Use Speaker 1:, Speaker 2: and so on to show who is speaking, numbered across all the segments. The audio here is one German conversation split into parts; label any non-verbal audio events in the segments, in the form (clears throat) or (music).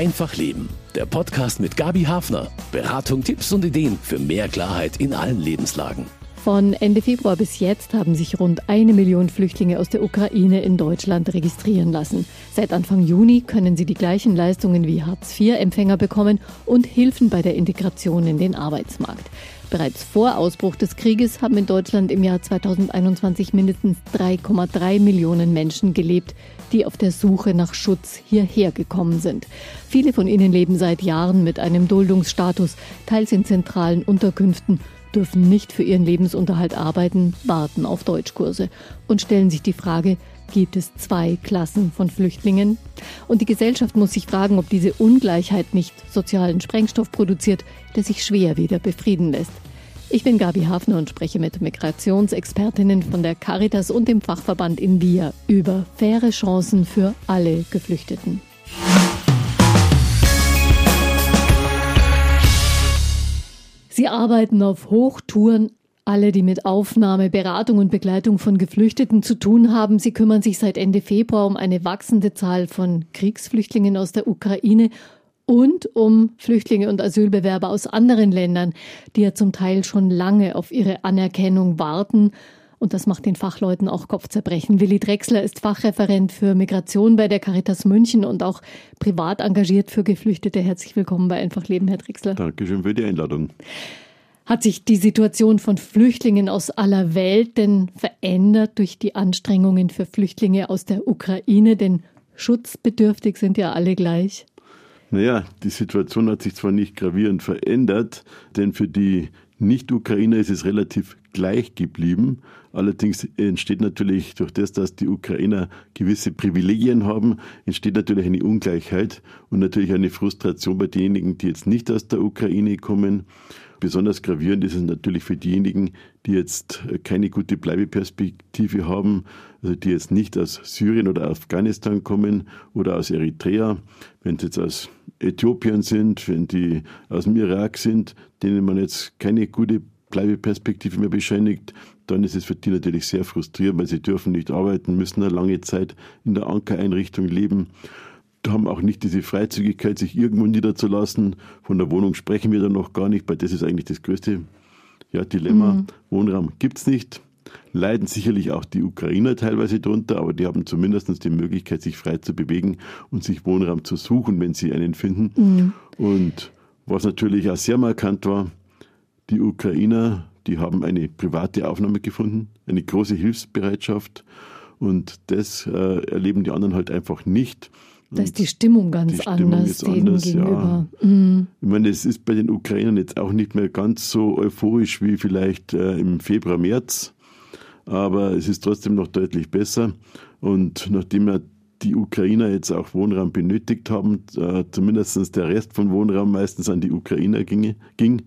Speaker 1: Einfach Leben. Der Podcast mit Gabi Hafner. Beratung, Tipps und Ideen für mehr Klarheit in allen Lebenslagen.
Speaker 2: Von Ende Februar bis jetzt haben sich rund eine Million Flüchtlinge aus der Ukraine in Deutschland registrieren lassen. Seit Anfang Juni können sie die gleichen Leistungen wie Hartz-IV-Empfänger bekommen und Hilfen bei der Integration in den Arbeitsmarkt. Bereits vor Ausbruch des Krieges haben in Deutschland im Jahr 2021 mindestens 3,3 Millionen Menschen gelebt, die auf der Suche nach Schutz hierher gekommen sind. Viele von ihnen leben seit Jahren mit einem Duldungsstatus, teils in zentralen Unterkünften dürfen nicht für ihren Lebensunterhalt arbeiten, warten auf Deutschkurse und stellen sich die Frage, gibt es zwei Klassen von Flüchtlingen? Und die Gesellschaft muss sich fragen, ob diese Ungleichheit nicht sozialen Sprengstoff produziert, der sich schwer wieder befrieden lässt. Ich bin Gabi Hafner und spreche mit Migrationsexpertinnen von der Caritas und dem Fachverband in Via über faire Chancen für alle Geflüchteten. Sie arbeiten auf Hochtouren. Alle, die mit Aufnahme, Beratung und Begleitung von Geflüchteten zu tun haben, sie kümmern sich seit Ende Februar um eine wachsende Zahl von Kriegsflüchtlingen aus der Ukraine und um Flüchtlinge und Asylbewerber aus anderen Ländern, die ja zum Teil schon lange auf ihre Anerkennung warten. Und das macht den Fachleuten auch Kopfzerbrechen. Willi Drechsler ist Fachreferent für Migration bei der Caritas München und auch privat engagiert für Geflüchtete. Herzlich willkommen bei Einfach Leben, Herr Drechsler.
Speaker 3: Dankeschön für die Einladung.
Speaker 2: Hat sich die Situation von Flüchtlingen aus aller Welt denn verändert durch die Anstrengungen für Flüchtlinge aus der Ukraine? Denn schutzbedürftig sind ja alle gleich.
Speaker 3: Naja, die Situation hat sich zwar nicht gravierend verändert, denn für die Nicht-Ukrainer ist es relativ gleich geblieben. Allerdings entsteht natürlich durch das, dass die Ukrainer gewisse Privilegien haben, entsteht natürlich eine Ungleichheit und natürlich eine Frustration bei denjenigen, die jetzt nicht aus der Ukraine kommen. Besonders gravierend ist es natürlich für diejenigen, die jetzt keine gute Bleibeperspektive haben, also die jetzt nicht aus Syrien oder Afghanistan kommen oder aus Eritrea. Wenn sie jetzt aus Äthiopien sind, wenn die aus dem Irak sind, denen man jetzt keine gute Bleibeperspektive mehr bescheinigt, dann ist es für die natürlich sehr frustrierend, weil sie dürfen nicht arbeiten, müssen eine lange Zeit in der Ankereinrichtung leben haben auch nicht diese Freizügigkeit, sich irgendwo niederzulassen. Von der Wohnung sprechen wir dann noch gar nicht, weil das ist eigentlich das größte ja, Dilemma. Mhm. Wohnraum gibt's nicht. Leiden sicherlich auch die Ukrainer teilweise drunter, aber die haben zumindest die Möglichkeit, sich frei zu bewegen und sich Wohnraum zu suchen, wenn sie einen finden. Mhm. Und was natürlich auch sehr markant war, die Ukrainer, die haben eine private Aufnahme gefunden, eine große Hilfsbereitschaft. Und das äh, erleben die anderen halt einfach nicht.
Speaker 2: Da ist die Stimmung ganz die Stimmung anders
Speaker 3: ist anders, gegenüber. Ja. Mhm. Ich meine, es ist bei den Ukrainern jetzt auch nicht mehr ganz so euphorisch wie vielleicht äh, im Februar, März, aber es ist trotzdem noch deutlich besser. Und nachdem ja die Ukrainer jetzt auch Wohnraum benötigt haben, äh, zumindest der Rest von Wohnraum meistens an die Ukrainer ginge, ging,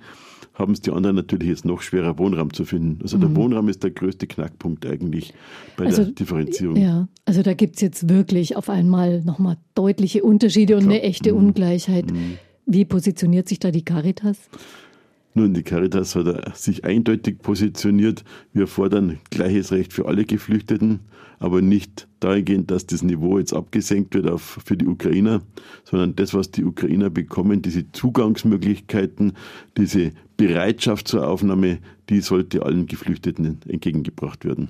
Speaker 3: haben es die anderen natürlich jetzt noch schwerer, Wohnraum zu finden. Also mhm. der Wohnraum ist der größte Knackpunkt eigentlich bei also, der Differenzierung.
Speaker 2: Ja, also da gibt es jetzt wirklich auf einmal nochmal deutliche Unterschiede und Klar. eine echte mhm. Ungleichheit. Mhm. Wie positioniert sich da die Caritas?
Speaker 3: Nun, die Caritas hat sich eindeutig positioniert. Wir fordern gleiches Recht für alle Geflüchteten, aber nicht dahingehend, dass das Niveau jetzt abgesenkt wird auf, für die Ukrainer, sondern das, was die Ukrainer bekommen, diese Zugangsmöglichkeiten, diese Bereitschaft zur Aufnahme, die sollte allen Geflüchteten entgegengebracht werden.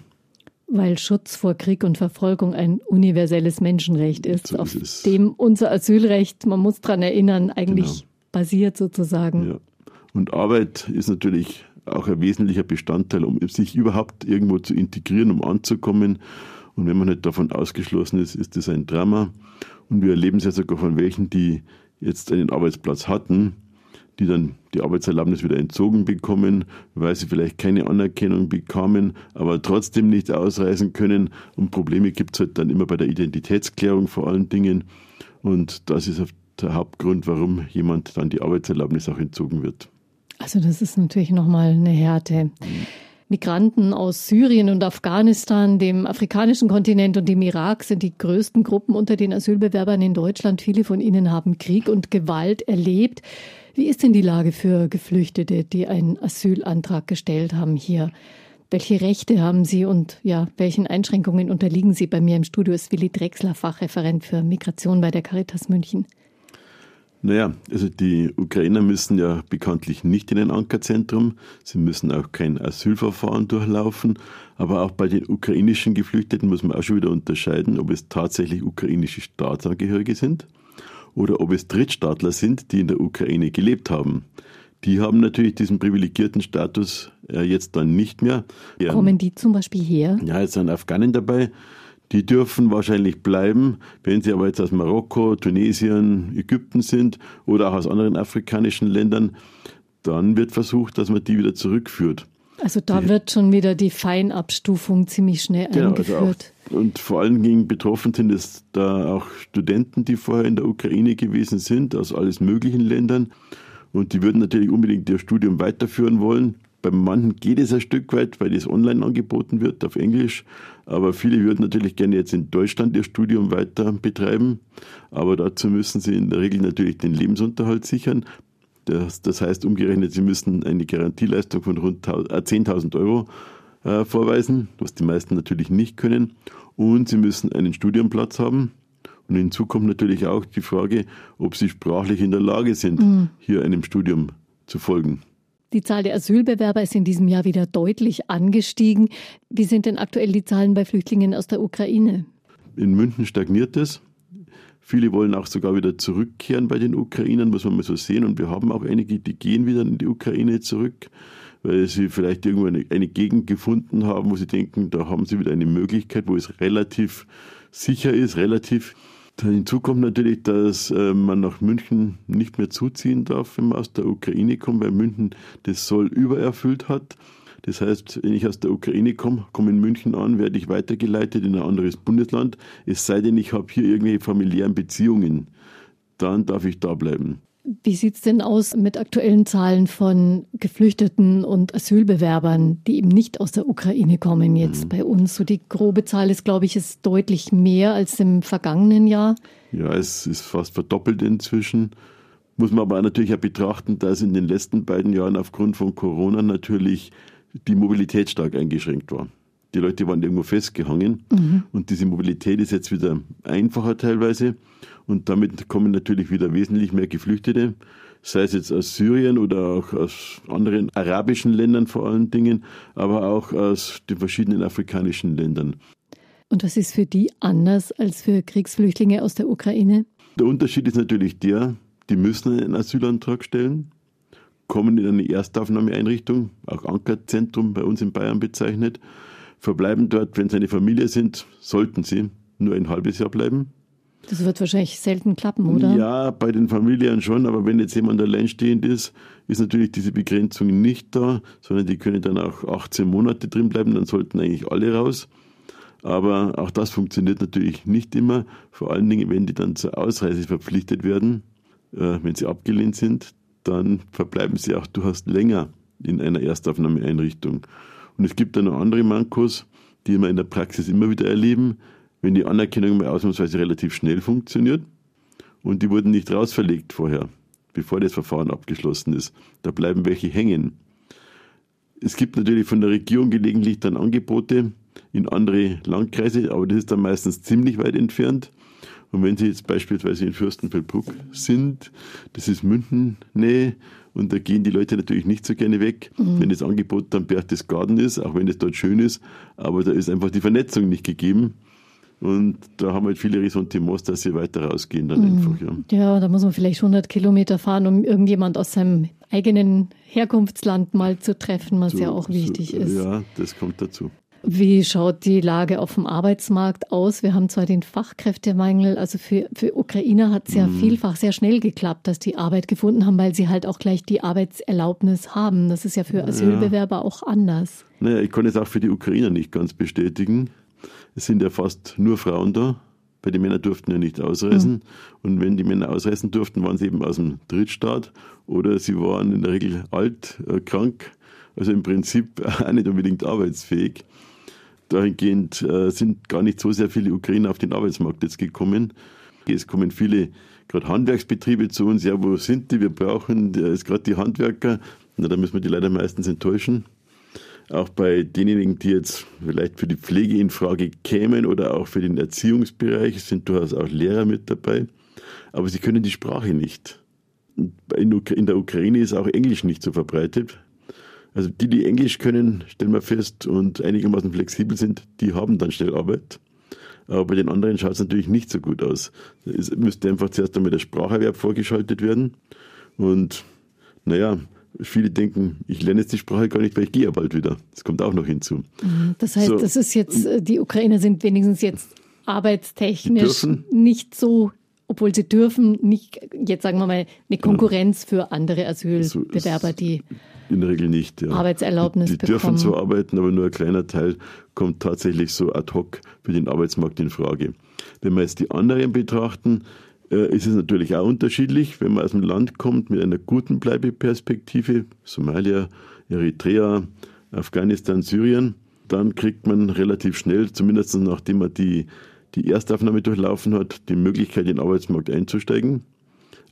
Speaker 2: Weil Schutz vor Krieg und Verfolgung ein universelles Menschenrecht ist, so auf ist dem unser Asylrecht, man muss daran erinnern, eigentlich genau. basiert sozusagen.
Speaker 3: Ja. Und Arbeit ist natürlich auch ein wesentlicher Bestandteil, um sich überhaupt irgendwo zu integrieren, um anzukommen. Und wenn man nicht davon ausgeschlossen ist, ist das ein Drama. Und wir erleben es ja sogar von welchen, die jetzt einen Arbeitsplatz hatten, die dann die Arbeitserlaubnis wieder entzogen bekommen, weil sie vielleicht keine Anerkennung bekamen, aber trotzdem nicht ausreisen können. Und Probleme gibt es halt dann immer bei der Identitätsklärung vor allen Dingen. Und das ist der Hauptgrund, warum jemand dann die Arbeitserlaubnis auch entzogen wird.
Speaker 2: Also das ist natürlich nochmal eine Härte. Migranten aus Syrien und Afghanistan, dem afrikanischen Kontinent und dem Irak sind die größten Gruppen unter den Asylbewerbern in Deutschland. Viele von ihnen haben Krieg und Gewalt erlebt. Wie ist denn die Lage für Geflüchtete, die einen Asylantrag gestellt haben hier? Welche Rechte haben Sie und ja, welchen Einschränkungen unterliegen Sie? Bei mir im Studio ist Willi Drechsler, Fachreferent für Migration bei der Caritas München.
Speaker 3: Naja, also die Ukrainer müssen ja bekanntlich nicht in ein Ankerzentrum, sie müssen auch kein Asylverfahren durchlaufen, aber auch bei den ukrainischen Geflüchteten muss man auch schon wieder unterscheiden, ob es tatsächlich ukrainische Staatsangehörige sind oder ob es Drittstaatler sind, die in der Ukraine gelebt haben. Die haben natürlich diesen privilegierten Status äh, jetzt dann nicht mehr.
Speaker 2: Kommen die zum Beispiel her?
Speaker 3: Ja, jetzt sind Afghanen dabei, die dürfen wahrscheinlich bleiben. Wenn sie aber jetzt aus Marokko, Tunesien, Ägypten sind oder auch aus anderen afrikanischen Ländern, dann wird versucht, dass man die wieder zurückführt.
Speaker 2: Also da die, wird schon wieder die Feinabstufung ziemlich schnell genau, eingeführt. Also
Speaker 3: auch, und vor allen Dingen betroffen sind es da auch Studenten, die vorher in der Ukraine gewesen sind, aus alles möglichen Ländern. Und die würden natürlich unbedingt ihr Studium weiterführen wollen. Beim manchen geht es ein Stück weit, weil es online angeboten wird auf Englisch. Aber viele würden natürlich gerne jetzt in Deutschland ihr Studium weiter betreiben. Aber dazu müssen sie in der Regel natürlich den Lebensunterhalt sichern. Das, das heißt umgerechnet, sie müssen eine Garantieleistung von rund 10.000 äh, Euro äh, vorweisen, was die meisten natürlich nicht können. Und sie müssen einen Studienplatz haben. Und hinzu kommt natürlich auch die Frage, ob sie sprachlich in der Lage sind, mhm. hier einem Studium zu folgen.
Speaker 2: Die Zahl der Asylbewerber ist in diesem Jahr wieder deutlich angestiegen. Wie sind denn aktuell die Zahlen bei Flüchtlingen aus der Ukraine?
Speaker 3: In München stagniert es. Viele wollen auch sogar wieder zurückkehren bei den Ukrainern, muss man mal so sehen. Und wir haben auch einige, die gehen wieder in die Ukraine zurück, weil sie vielleicht irgendwo eine, eine Gegend gefunden haben, wo sie denken, da haben sie wieder eine Möglichkeit, wo es relativ sicher ist, relativ Hinzu kommt natürlich, dass äh, man nach München nicht mehr zuziehen darf, wenn man aus der Ukraine kommt, weil München das Soll übererfüllt hat. Das heißt, wenn ich aus der Ukraine komme, komme in München an, werde ich weitergeleitet in ein anderes Bundesland, es sei denn, ich habe hier irgendwelche familiären Beziehungen. Dann darf ich da bleiben.
Speaker 2: Wie sieht es denn aus mit aktuellen Zahlen von Geflüchteten und Asylbewerbern, die eben nicht aus der Ukraine kommen jetzt mhm. bei uns? So die grobe Zahl ist, glaube ich, ist deutlich mehr als im vergangenen Jahr.
Speaker 3: Ja, es ist fast verdoppelt inzwischen. Muss man aber natürlich auch betrachten, dass in den letzten beiden Jahren aufgrund von Corona natürlich die Mobilität stark eingeschränkt war. Die Leute waren irgendwo festgehangen mhm. und diese Mobilität ist jetzt wieder einfacher teilweise und damit kommen natürlich wieder wesentlich mehr Geflüchtete, sei es jetzt aus Syrien oder auch aus anderen arabischen Ländern vor allen Dingen, aber auch aus den verschiedenen afrikanischen Ländern.
Speaker 2: Und was ist für die anders als für Kriegsflüchtlinge aus der Ukraine?
Speaker 3: Der Unterschied ist natürlich der, die müssen einen Asylantrag stellen, kommen in eine Erstaufnahmeeinrichtung, auch Ankerzentrum bei uns in Bayern bezeichnet, verbleiben dort, wenn sie eine Familie sind, sollten sie nur ein halbes Jahr bleiben.
Speaker 2: Das wird wahrscheinlich selten klappen, oder?
Speaker 3: Ja, bei den Familien schon, aber wenn jetzt jemand alleinstehend ist, ist natürlich diese Begrenzung nicht da, sondern die können dann auch 18 Monate drin bleiben, dann sollten eigentlich alle raus. Aber auch das funktioniert natürlich nicht immer, vor allen Dingen, wenn die dann zur Ausreise verpflichtet werden, äh, wenn sie abgelehnt sind, dann verbleiben sie auch durchaus länger in einer Erstaufnahmeeinrichtung. Und es gibt dann noch andere Mankos, die wir in der Praxis immer wieder erleben, wenn die Anerkennung mal ausnahmsweise relativ schnell funktioniert und die wurden nicht rausverlegt vorher, bevor das Verfahren abgeschlossen ist. Da bleiben welche hängen. Es gibt natürlich von der Regierung gelegentlich dann Angebote in andere Landkreise, aber das ist dann meistens ziemlich weit entfernt. Und wenn Sie jetzt beispielsweise in Fürstenfeldbruck sind, das ist München-Nähe, und da gehen die Leute natürlich nicht so gerne weg, mhm. wenn das Angebot dann Berchtesgaden ist, auch wenn es dort schön ist. Aber da ist einfach die Vernetzung nicht gegeben. Und da haben halt viele Ressentiments, dass sie weiter rausgehen dann mhm. einfach.
Speaker 2: Ja. ja, da muss man vielleicht 100 Kilometer fahren, um irgendjemand aus seinem eigenen Herkunftsland mal zu treffen, was so, ja auch wichtig
Speaker 3: so,
Speaker 2: ist.
Speaker 3: Ja, das kommt dazu.
Speaker 2: Wie schaut die Lage auf dem Arbeitsmarkt aus? Wir haben zwar den Fachkräftemangel, also für, für Ukrainer hat es ja mhm. vielfach sehr schnell geklappt, dass die Arbeit gefunden haben, weil sie halt auch gleich die Arbeitserlaubnis haben. Das ist ja für Asylbewerber ja. auch anders.
Speaker 3: Naja, ich kann es auch für die Ukrainer nicht ganz bestätigen. Es sind ja fast nur Frauen da, weil die Männer durften ja nicht ausreisen. Mhm. Und wenn die Männer ausreisen durften, waren sie eben aus dem Drittstaat oder sie waren in der Regel alt, äh, krank, also im Prinzip (laughs) auch nicht unbedingt arbeitsfähig dahingehend äh, sind gar nicht so sehr viele Ukrainer auf den Arbeitsmarkt jetzt gekommen. Es kommen viele, gerade Handwerksbetriebe zu uns. Ja, wo sind die? Wir brauchen gerade die Handwerker. Na, da müssen wir die leider meistens enttäuschen. Auch bei denjenigen, die jetzt vielleicht für die Pflege in Frage kämen oder auch für den Erziehungsbereich, sind durchaus auch Lehrer mit dabei. Aber sie können die Sprache nicht. in der Ukraine ist auch Englisch nicht so verbreitet. Also die, die Englisch können, stellen wir fest, und einigermaßen flexibel sind, die haben dann schnell Arbeit. Aber bei den anderen schaut es natürlich nicht so gut aus. Es müsste einfach zuerst einmal der Spracherwerb vorgeschaltet werden. Und naja, viele denken, ich lerne jetzt die Sprache gar nicht, weil ich gehe ja bald wieder. Das kommt auch noch hinzu.
Speaker 2: Mhm. Das heißt, so, das ist jetzt, äh, die Ukrainer sind wenigstens jetzt arbeitstechnisch nicht so obwohl sie dürfen, nicht, jetzt sagen wir mal, eine Konkurrenz für andere Asylbewerber, die
Speaker 3: in der Regel nicht. Ja.
Speaker 2: Arbeitserlaubnis
Speaker 3: die, die dürfen zwar arbeiten, aber nur ein kleiner Teil kommt tatsächlich so ad hoc für den Arbeitsmarkt in Frage. Wenn wir jetzt die anderen betrachten, äh, ist es natürlich auch unterschiedlich. Wenn man aus dem Land kommt mit einer guten Bleibeperspektive, Somalia, Eritrea, Afghanistan, Syrien, dann kriegt man relativ schnell, zumindest nachdem man die die Erstaufnahme durchlaufen hat, die Möglichkeit, in den Arbeitsmarkt einzusteigen.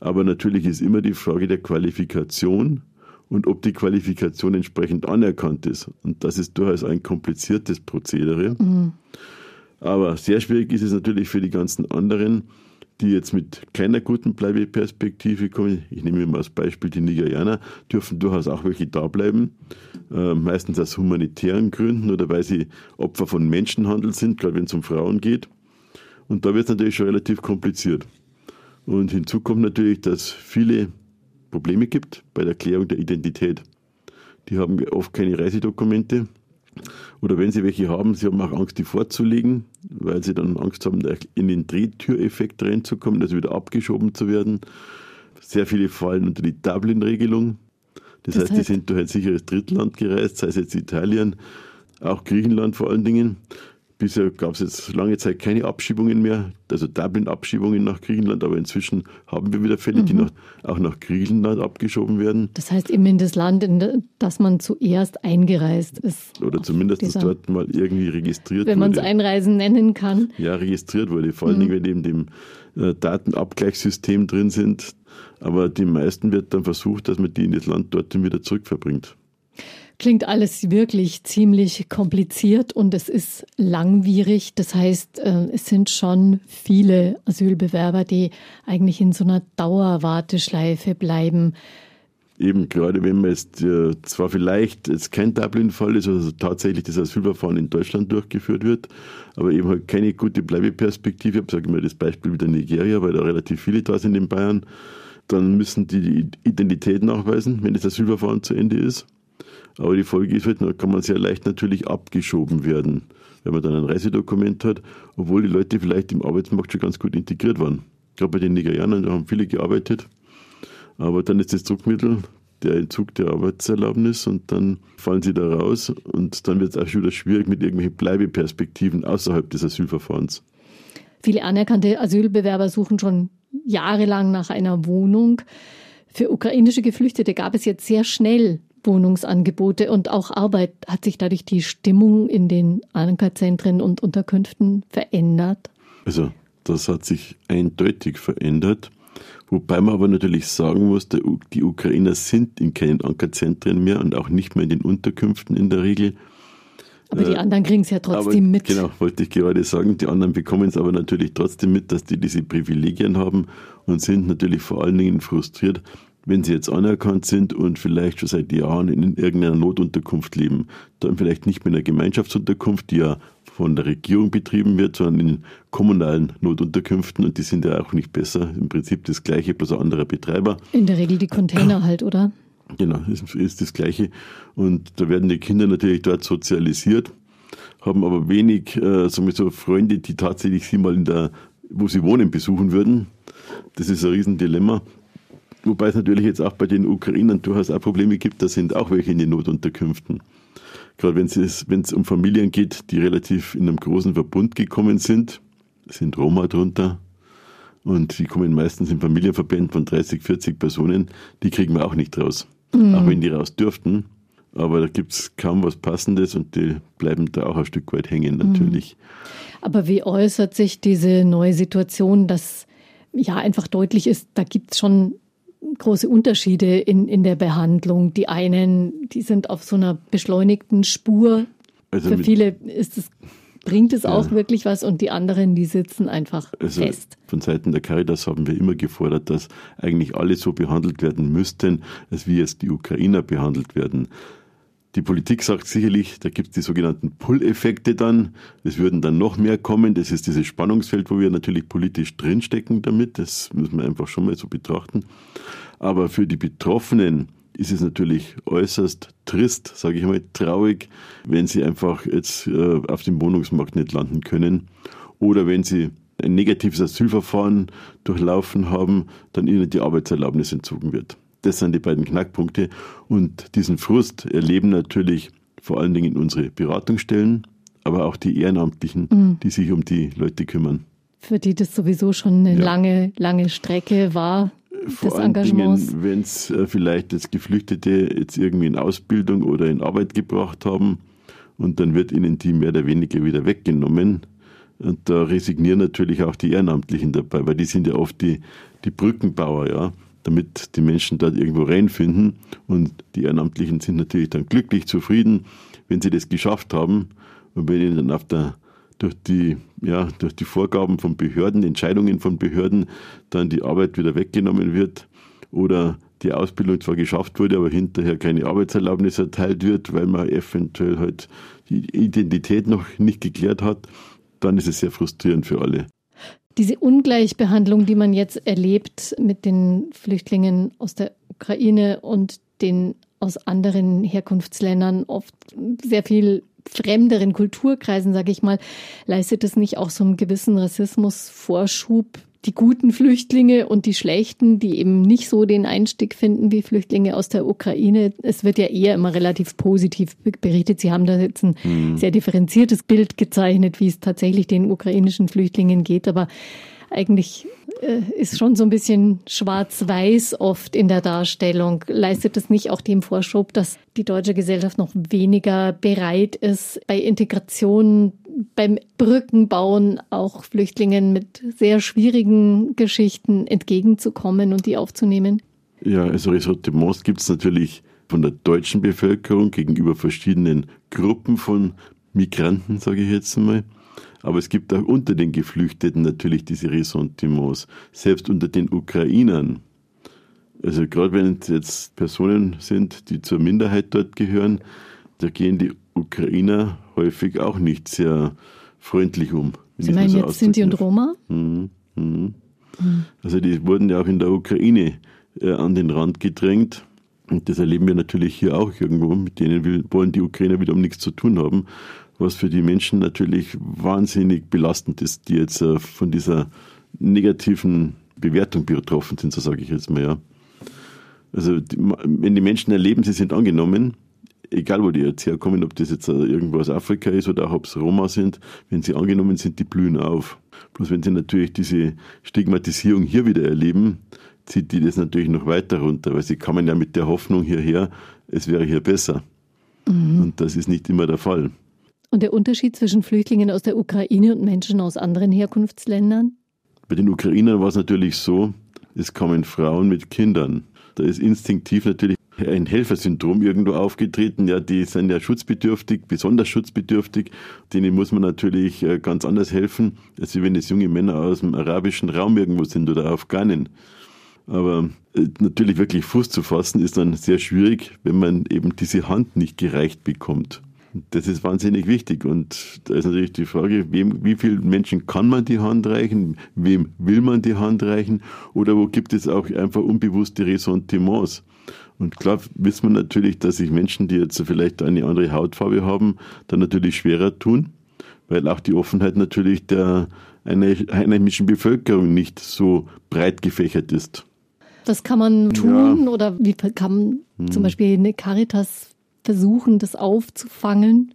Speaker 3: Aber natürlich ist immer die Frage der Qualifikation und ob die Qualifikation entsprechend anerkannt ist. Und das ist durchaus ein kompliziertes Prozedere. Mhm. Aber sehr schwierig ist es natürlich für die ganzen anderen, die jetzt mit keiner guten Bleibeperspektive kommen. Ich nehme mal als Beispiel die Nigerianer, dürfen durchaus auch welche da bleiben. Äh, meistens aus humanitären Gründen oder weil sie Opfer von Menschenhandel sind, gerade wenn es um Frauen geht. Und da wird es natürlich schon relativ kompliziert. Und hinzu kommt natürlich, dass viele Probleme gibt bei der Klärung der Identität. Die haben oft keine Reisedokumente. Oder wenn sie welche haben, sie haben auch Angst, die vorzulegen, weil sie dann Angst haben, in den Drehtüreffekt reinzukommen, also wieder abgeschoben zu werden. Sehr viele fallen unter die Dublin-Regelung. Das, das heißt, die sind durch ein sicheres Drittland gereist, sei es jetzt Italien, auch Griechenland vor allen Dingen. Bisher gab es jetzt lange Zeit keine Abschiebungen mehr, also Dublin-Abschiebungen nach Griechenland, aber inzwischen haben wir wieder Fälle, mhm. die nach, auch nach Griechenland abgeschoben werden.
Speaker 2: Das heißt eben in das Land, in das man zuerst eingereist ist.
Speaker 3: Oder zumindest dieser, dort mal irgendwie registriert
Speaker 2: wenn wurde. Wenn man es Einreisen nennen kann.
Speaker 3: Ja, registriert wurde, vor allen mhm. Dingen, wenn eben dem äh, Datenabgleichssystem drin sind. Aber die meisten wird dann versucht, dass man die in das Land dorthin wieder zurückverbringt.
Speaker 2: Klingt alles wirklich ziemlich kompliziert und es ist langwierig. Das heißt, äh, es sind schon viele Asylbewerber, die eigentlich in so einer Dauerwarteschleife bleiben.
Speaker 3: Eben gerade wenn man jetzt äh, zwar vielleicht jetzt kein Dublin-Fall ist, also tatsächlich das Asylverfahren in Deutschland durchgeführt wird, aber eben halt keine gute Bleibeperspektive. Ich sage immer das Beispiel wieder Nigeria, weil da relativ viele da sind in Bayern. Dann müssen die die Identität nachweisen, wenn das Asylverfahren zu Ende ist. Aber die Folge ist halt, da kann man sehr leicht natürlich abgeschoben werden, wenn man dann ein Reisedokument hat, obwohl die Leute vielleicht im Arbeitsmarkt schon ganz gut integriert waren. Gerade bei den Nigerianern, da haben viele gearbeitet. Aber dann ist das Druckmittel der Entzug der Arbeitserlaubnis und dann fallen sie da raus und dann wird es auch wieder schwierig mit irgendwelchen Bleibeperspektiven außerhalb des Asylverfahrens.
Speaker 2: Viele anerkannte Asylbewerber suchen schon jahrelang nach einer Wohnung. Für ukrainische Geflüchtete gab es jetzt sehr schnell Wohnungsangebote und auch Arbeit. Hat sich dadurch die Stimmung in den Ankerzentren und Unterkünften verändert?
Speaker 3: Also, das hat sich eindeutig verändert. Wobei man aber natürlich sagen muss, die Ukrainer sind in keinen Ankerzentren mehr und auch nicht mehr in den Unterkünften in der Regel.
Speaker 2: Aber die äh, anderen kriegen es ja trotzdem
Speaker 3: aber,
Speaker 2: mit.
Speaker 3: Genau, wollte ich gerade sagen. Die anderen bekommen es aber natürlich trotzdem mit, dass die diese Privilegien haben und sind natürlich vor allen Dingen frustriert, wenn sie jetzt anerkannt sind und vielleicht schon seit Jahren in irgendeiner Notunterkunft leben, dann vielleicht nicht mehr in einer Gemeinschaftsunterkunft, die ja von der Regierung betrieben wird, sondern in kommunalen Notunterkünften und die sind ja auch nicht besser. Im Prinzip das gleiche, bloß ein anderer Betreiber.
Speaker 2: In der Regel die Container (clears throat) halt, oder?
Speaker 3: Genau, ist, ist das gleiche. Und da werden die Kinder natürlich dort sozialisiert, haben aber wenig äh, so Freunde, die tatsächlich sie mal in der, wo sie wohnen, besuchen würden. Das ist ein Riesendilemma. Wobei es natürlich jetzt auch bei den Ukrainern durchaus auch Probleme gibt, da sind auch welche in den Notunterkünften. Gerade wenn es, wenn es um Familien geht, die relativ in einem großen Verbund gekommen sind, sind Roma drunter. Und die kommen meistens in Familienverbänden von 30, 40 Personen, die kriegen wir auch nicht raus. Mhm. Auch wenn die raus dürften. Aber da gibt es kaum was Passendes und die bleiben da auch ein Stück weit hängen natürlich.
Speaker 2: Aber wie äußert sich diese neue Situation, dass ja einfach deutlich ist, da gibt es schon große Unterschiede in, in der Behandlung. Die einen, die sind auf so einer beschleunigten Spur. Also Für viele ist es bringt es auch ja. wirklich was und die anderen, die sitzen einfach also fest.
Speaker 3: Von Seiten der Caritas haben wir immer gefordert, dass eigentlich alle so behandelt werden müssten, als wie jetzt die Ukrainer behandelt werden. Die Politik sagt sicherlich, da gibt es die sogenannten Pull-Effekte dann. Es würden dann noch mehr kommen. Das ist dieses Spannungsfeld, wo wir natürlich politisch drinstecken damit. Das müssen wir einfach schon mal so betrachten. Aber für die Betroffenen ist es natürlich äußerst trist, sage ich mal, traurig, wenn sie einfach jetzt äh, auf dem Wohnungsmarkt nicht landen können oder wenn sie ein negatives Asylverfahren durchlaufen haben, dann ihnen die Arbeitserlaubnis entzogen wird. Das sind die beiden Knackpunkte. Und diesen Frust erleben natürlich vor allen Dingen unsere Beratungsstellen, aber auch die Ehrenamtlichen, mhm. die sich um die Leute kümmern.
Speaker 2: Für die das sowieso schon eine ja. lange, lange Strecke war.
Speaker 3: Vor allen Dingen, wenn es äh, vielleicht jetzt Geflüchtete jetzt irgendwie in Ausbildung oder in Arbeit gebracht haben und dann wird ihnen die mehr oder weniger wieder weggenommen. Und da resignieren natürlich auch die Ehrenamtlichen dabei, weil die sind ja oft die, die Brückenbauer, ja damit die Menschen dort irgendwo reinfinden. Und die Ehrenamtlichen sind natürlich dann glücklich, zufrieden, wenn sie das geschafft haben. Und wenn ihnen dann auf der, durch, die, ja, durch die Vorgaben von Behörden, Entscheidungen von Behörden, dann die Arbeit wieder weggenommen wird oder die Ausbildung zwar geschafft wurde, aber hinterher keine Arbeitserlaubnis erteilt wird, weil man eventuell halt die Identität noch nicht geklärt hat, dann ist es sehr frustrierend für alle.
Speaker 2: Diese Ungleichbehandlung, die man jetzt erlebt mit den Flüchtlingen aus der Ukraine und den aus anderen Herkunftsländern, oft sehr viel fremderen Kulturkreisen, sage ich mal, leistet es nicht auch so einen gewissen Rassismusvorschub die guten Flüchtlinge und die schlechten, die eben nicht so den Einstieg finden wie Flüchtlinge aus der Ukraine. Es wird ja eher immer relativ positiv berichtet. Sie haben da jetzt ein hm. sehr differenziertes Bild gezeichnet, wie es tatsächlich den ukrainischen Flüchtlingen geht. Aber eigentlich äh, ist schon so ein bisschen schwarz-weiß oft in der Darstellung. Leistet es nicht auch dem Vorschub, dass die deutsche Gesellschaft noch weniger bereit ist, bei Integration, beim Brückenbauen auch Flüchtlingen mit sehr schwierigen Geschichten entgegenzukommen und die aufzunehmen?
Speaker 3: Ja, also Ressortiments gibt es natürlich von der deutschen Bevölkerung gegenüber verschiedenen Gruppen von Migranten, sage ich jetzt mal. Aber es gibt auch unter den Geflüchteten natürlich diese Ressentiments. Selbst unter den Ukrainern. Also gerade wenn es jetzt Personen sind, die zur Minderheit dort gehören, da gehen die Ukrainer häufig auch nicht sehr freundlich um.
Speaker 2: Sie meinen so jetzt Sinti und Roma? Mhm.
Speaker 3: Mhm. Mhm. Also die wurden ja auch in der Ukraine äh, an den Rand gedrängt. Und das erleben wir natürlich hier auch irgendwo. Mit denen will, wollen die Ukrainer wiederum nichts zu tun haben was für die Menschen natürlich wahnsinnig belastend ist, die jetzt äh, von dieser negativen Bewertung betroffen sind, so sage ich jetzt mal, ja. Also, die, wenn die Menschen erleben, sie sind angenommen, egal wo die jetzt herkommen, ob das jetzt äh, irgendwo aus Afrika ist oder auch ob es Roma sind, wenn sie angenommen sind, die blühen auf. Bloß wenn sie natürlich diese Stigmatisierung hier wieder erleben, zieht die das natürlich noch weiter runter, weil sie kommen ja mit der Hoffnung hierher, es wäre hier besser. Mhm. Und das ist nicht immer der Fall.
Speaker 2: Und der Unterschied zwischen Flüchtlingen aus der Ukraine und Menschen aus anderen Herkunftsländern?
Speaker 3: Bei den Ukrainern war es natürlich so, es kamen Frauen mit Kindern. Da ist instinktiv natürlich ein Helfersyndrom irgendwo aufgetreten. Ja, die sind ja schutzbedürftig, besonders schutzbedürftig. Denen muss man natürlich äh, ganz anders helfen, als wenn es junge Männer aus dem arabischen Raum irgendwo sind oder Afghanen. Aber äh, natürlich wirklich Fuß zu fassen ist dann sehr schwierig, wenn man eben diese Hand nicht gereicht bekommt. Das ist wahnsinnig wichtig. Und da ist natürlich die Frage, wem, wie vielen Menschen kann man die Hand reichen? Wem will man die Hand reichen? Oder wo gibt es auch einfach unbewusste Ressentiments? Und klar wissen wir natürlich, dass sich Menschen, die jetzt vielleicht eine andere Hautfarbe haben, dann natürlich schwerer tun, weil auch die Offenheit natürlich der einheimischen Bevölkerung nicht so breit gefächert ist.
Speaker 2: Was kann man tun ja. oder wie kann hm. zum Beispiel eine Caritas versuchen, das aufzufangen?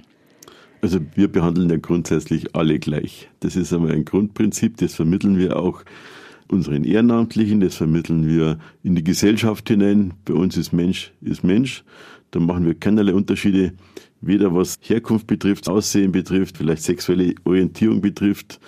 Speaker 3: Also wir behandeln ja grundsätzlich alle gleich. Das ist einmal ein Grundprinzip, das vermitteln wir auch unseren Ehrenamtlichen, das vermitteln wir in die Gesellschaft hinein. Bei uns ist Mensch, ist Mensch. Da machen wir keinerlei Unterschiede, weder was Herkunft betrifft, Aussehen betrifft, vielleicht sexuelle Orientierung betrifft.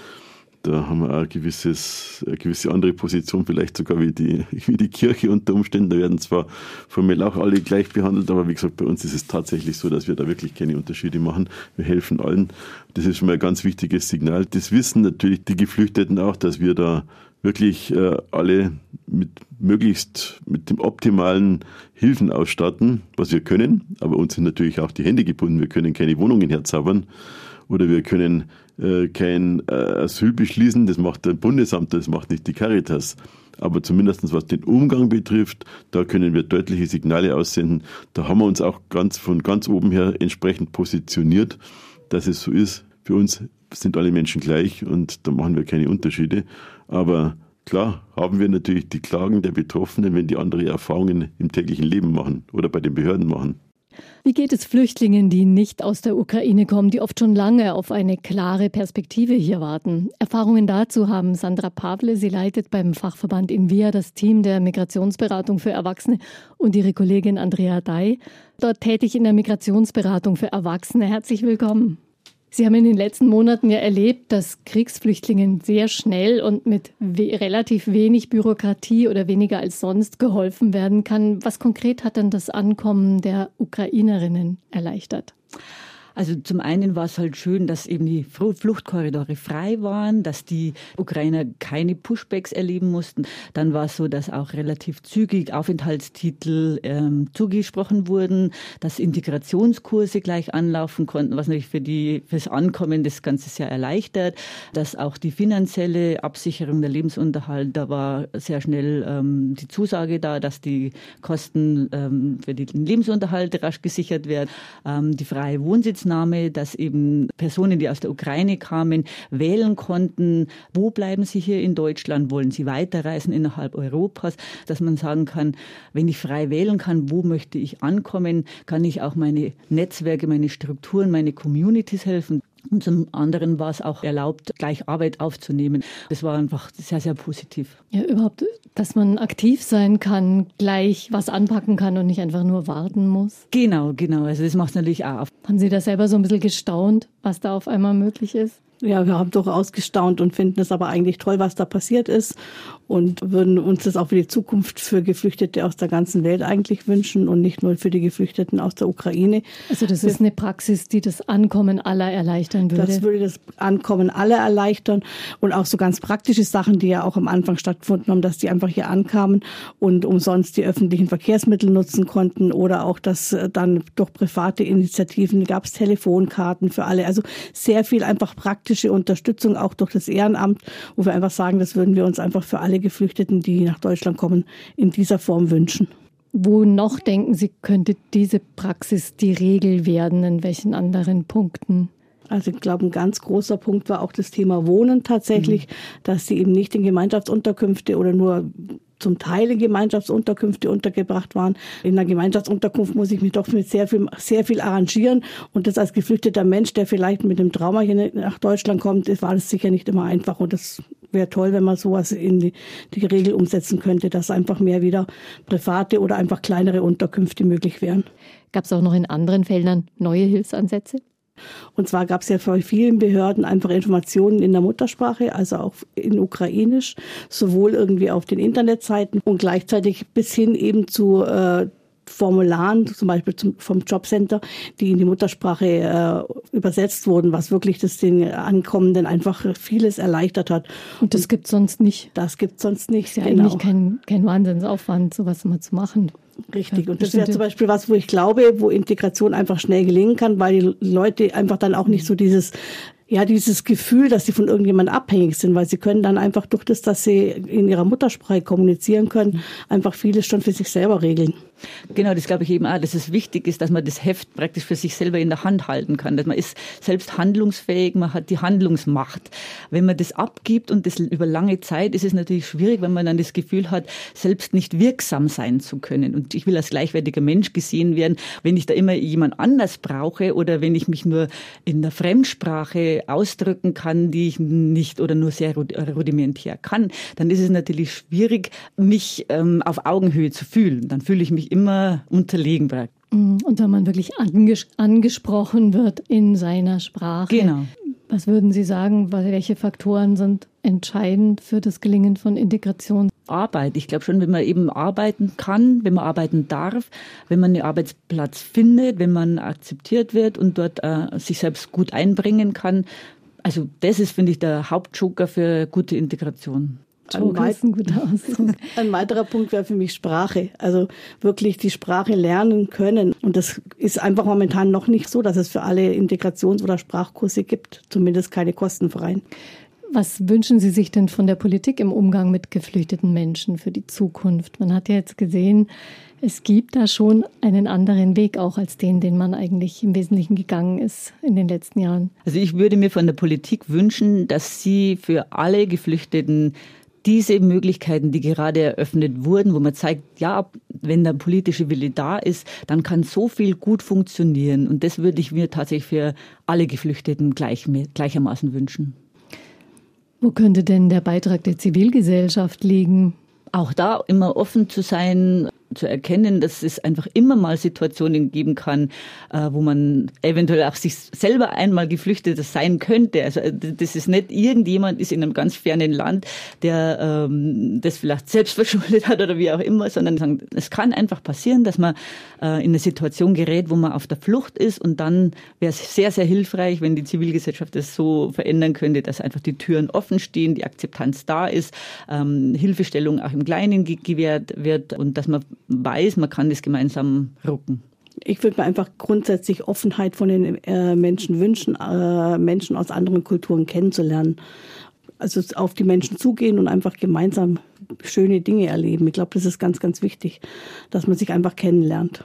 Speaker 3: Da haben wir auch ein gewisses, eine gewisse andere Position, vielleicht sogar wie die, (laughs) wie die Kirche unter Umständen. Da werden zwar formell auch alle gleich behandelt, aber wie gesagt, bei uns ist es tatsächlich so, dass wir da wirklich keine Unterschiede machen. Wir helfen allen. Das ist schon mal ein ganz wichtiges Signal. Das wissen natürlich die Geflüchteten auch, dass wir da wirklich äh, alle mit möglichst mit dem optimalen Hilfen ausstatten, was wir können. Aber uns sind natürlich auch die Hände gebunden. Wir können keine Wohnungen herzaubern oder wir können äh, kein äh, Asyl beschließen. Das macht das Bundesamt, das macht nicht die Caritas. Aber zumindest was den Umgang betrifft, da können wir deutliche Signale aussenden. Da haben wir uns auch ganz von ganz oben her entsprechend positioniert, dass es so ist. Für uns sind alle Menschen gleich und da machen wir keine Unterschiede. Aber klar haben wir natürlich die Klagen der Betroffenen, wenn die andere Erfahrungen im täglichen Leben machen oder bei den Behörden machen.
Speaker 2: Wie geht es Flüchtlingen, die nicht aus der Ukraine kommen, die oft schon lange auf eine klare Perspektive hier warten? Erfahrungen dazu haben Sandra Pavle. Sie leitet beim Fachverband Invia das Team der Migrationsberatung für Erwachsene und ihre Kollegin Andrea Dai, dort tätig in der Migrationsberatung für Erwachsene. Herzlich willkommen. Sie haben in den letzten Monaten ja erlebt, dass Kriegsflüchtlingen sehr schnell und mit we relativ wenig Bürokratie oder weniger als sonst geholfen werden kann. Was konkret hat denn das Ankommen der Ukrainerinnen erleichtert?
Speaker 4: Also zum einen war es halt schön, dass eben die Fluchtkorridore frei waren, dass die Ukrainer keine Pushbacks erleben mussten. Dann war es so, dass auch relativ zügig Aufenthaltstitel ähm, zugesprochen wurden, dass Integrationskurse gleich anlaufen konnten, was natürlich für die fürs Ankommen das Ganze sehr erleichtert, dass auch die finanzielle Absicherung der Lebensunterhalt, da war sehr schnell ähm, die Zusage da, dass die Kosten ähm, für den Lebensunterhalt rasch gesichert werden, ähm, die freie Wohnsitz Wohnsitznahme, dass eben Personen, die aus der Ukraine kamen, wählen konnten, wo bleiben sie hier in Deutschland, wollen sie weiterreisen innerhalb Europas, dass man sagen kann, wenn ich frei wählen kann, wo möchte ich ankommen, kann ich auch meine Netzwerke, meine Strukturen, meine Communities helfen. Und zum anderen war es auch erlaubt, gleich Arbeit aufzunehmen. Das war einfach sehr, sehr positiv.
Speaker 2: Ja, überhaupt, dass man aktiv sein kann, gleich was anpacken kann und nicht einfach nur warten muss.
Speaker 4: Genau, genau. Also das macht es natürlich auch.
Speaker 2: Haben Sie da selber so ein bisschen gestaunt, was da auf einmal möglich ist?
Speaker 5: Ja, wir haben durchaus gestaunt und finden es aber eigentlich toll, was da passiert ist und würden uns das auch für die Zukunft für Geflüchtete aus der ganzen Welt eigentlich wünschen und nicht nur für die Geflüchteten aus der Ukraine.
Speaker 2: Also das ist eine Praxis, die das Ankommen aller erleichtern würde.
Speaker 5: Das würde das Ankommen aller erleichtern und auch so ganz praktische Sachen, die ja auch am Anfang stattgefunden haben, dass die einfach hier ankamen und umsonst die öffentlichen Verkehrsmittel nutzen konnten oder auch, dass dann durch private Initiativen gab es Telefonkarten für alle. Also sehr viel einfach praktisch praktische Unterstützung auch durch das Ehrenamt, wo wir einfach sagen, das würden wir uns einfach für alle Geflüchteten, die nach Deutschland kommen, in dieser Form wünschen.
Speaker 2: Wo noch denken Sie, könnte diese Praxis die Regel werden? In welchen anderen Punkten?
Speaker 5: Also ich glaube, ein ganz großer Punkt war auch das Thema Wohnen tatsächlich, mhm. dass sie eben nicht in Gemeinschaftsunterkünfte oder nur zum Teil in Gemeinschaftsunterkünfte untergebracht waren. In einer Gemeinschaftsunterkunft muss ich mich doch mit sehr viel, sehr viel arrangieren. Und das als geflüchteter Mensch, der vielleicht mit einem Trauma hier nach Deutschland kommt, war das sicher nicht immer einfach. Und das wäre toll, wenn man sowas in die, die Regel umsetzen könnte, dass einfach mehr wieder private oder einfach kleinere Unterkünfte möglich wären.
Speaker 2: Gab es auch noch in anderen Feldern neue Hilfsansätze?
Speaker 5: Und zwar gab es ja bei vielen Behörden einfach Informationen in der Muttersprache, also auch in Ukrainisch, sowohl irgendwie auf den Internetseiten und gleichzeitig bis hin eben zu äh, Formularen, zum Beispiel zum, vom Jobcenter, die in die Muttersprache äh, übersetzt wurden, was wirklich das den Ankommenden einfach vieles erleichtert hat.
Speaker 2: Und das gibt sonst nicht.
Speaker 5: Das gibt sonst nicht.
Speaker 2: Ist ja genau. eigentlich kein, kein Wahnsinnsaufwand, sowas mal zu machen.
Speaker 5: Richtig. Ja, und das wäre zum Beispiel was, wo ich glaube, wo Integration einfach schnell gelingen kann, weil die Leute einfach dann auch nicht so dieses ja, dieses Gefühl, dass sie von irgendjemand abhängig sind, weil sie können dann einfach durch das, dass sie in ihrer Muttersprache kommunizieren können, einfach vieles schon für sich selber regeln.
Speaker 4: Genau, das glaube ich eben auch, dass es wichtig ist, dass man das Heft praktisch für sich selber in der Hand halten kann, dass man ist selbst handlungsfähig, man hat die Handlungsmacht. Wenn man das abgibt und das über lange Zeit, ist es natürlich schwierig, wenn man dann das Gefühl hat, selbst nicht wirksam sein zu können. Und ich will als gleichwertiger Mensch gesehen werden, wenn ich da immer jemand anders brauche oder wenn ich mich nur in der Fremdsprache ausdrücken kann, die ich nicht oder nur sehr rudimentär kann, dann ist es natürlich schwierig, mich ähm, auf Augenhöhe zu fühlen. Dann fühle ich mich immer unterlegen.
Speaker 2: Mm, und wenn man wirklich anges angesprochen wird in seiner Sprache.
Speaker 4: Genau.
Speaker 2: Was würden Sie sagen, welche Faktoren sind entscheidend für das Gelingen von Integration?
Speaker 4: Arbeit. Ich glaube schon, wenn man eben arbeiten kann, wenn man arbeiten darf, wenn man einen Arbeitsplatz findet, wenn man akzeptiert wird und dort äh, sich selbst gut einbringen kann. Also das ist, finde ich, der Hauptjoker für gute Integration.
Speaker 2: Ein, weit ein, guter Ausdruck. (laughs)
Speaker 5: ein weiterer Punkt wäre für mich Sprache. Also wirklich die Sprache lernen können. Und das ist einfach momentan noch nicht so, dass es für alle Integrations- oder Sprachkurse gibt. Zumindest keine kostenfreien.
Speaker 2: Was wünschen Sie sich denn von der Politik im Umgang mit geflüchteten Menschen für die Zukunft? Man hat ja jetzt gesehen, es gibt da schon einen anderen Weg auch als den, den man eigentlich im Wesentlichen gegangen ist in den letzten Jahren.
Speaker 4: Also ich würde mir von der Politik wünschen, dass sie für alle Geflüchteten diese Möglichkeiten, die gerade eröffnet wurden, wo man zeigt, ja, wenn der politische Wille da ist, dann kann so viel gut funktionieren. Und das würde ich mir tatsächlich für alle Geflüchteten gleich, gleichermaßen wünschen.
Speaker 2: Wo könnte denn der Beitrag der Zivilgesellschaft liegen?
Speaker 4: Auch da immer offen zu sein, zu erkennen, dass es einfach immer mal Situationen geben kann, äh, wo man eventuell auch sich selber einmal Geflüchteter sein könnte. Also äh, das ist nicht irgendjemand ist in einem ganz fernen Land, der ähm, das vielleicht selbst (laughs) verschuldet hat oder wie auch immer, sondern es kann einfach passieren, dass man äh, in eine Situation gerät, wo man auf der Flucht ist und dann wäre es sehr, sehr hilfreich, wenn die Zivilgesellschaft das so verändern könnte, dass einfach die Türen offen stehen, die Akzeptanz da ist, ähm, Hilfestellung auch im Kleinen gewährt wird und dass man weiß, man kann das gemeinsam rucken.
Speaker 5: Ich würde mir einfach grundsätzlich Offenheit von den äh, Menschen wünschen, äh, Menschen aus anderen Kulturen kennenzulernen. Also auf die Menschen zugehen und einfach gemeinsam schöne Dinge erleben. Ich glaube, das ist ganz, ganz wichtig, dass man sich einfach kennenlernt.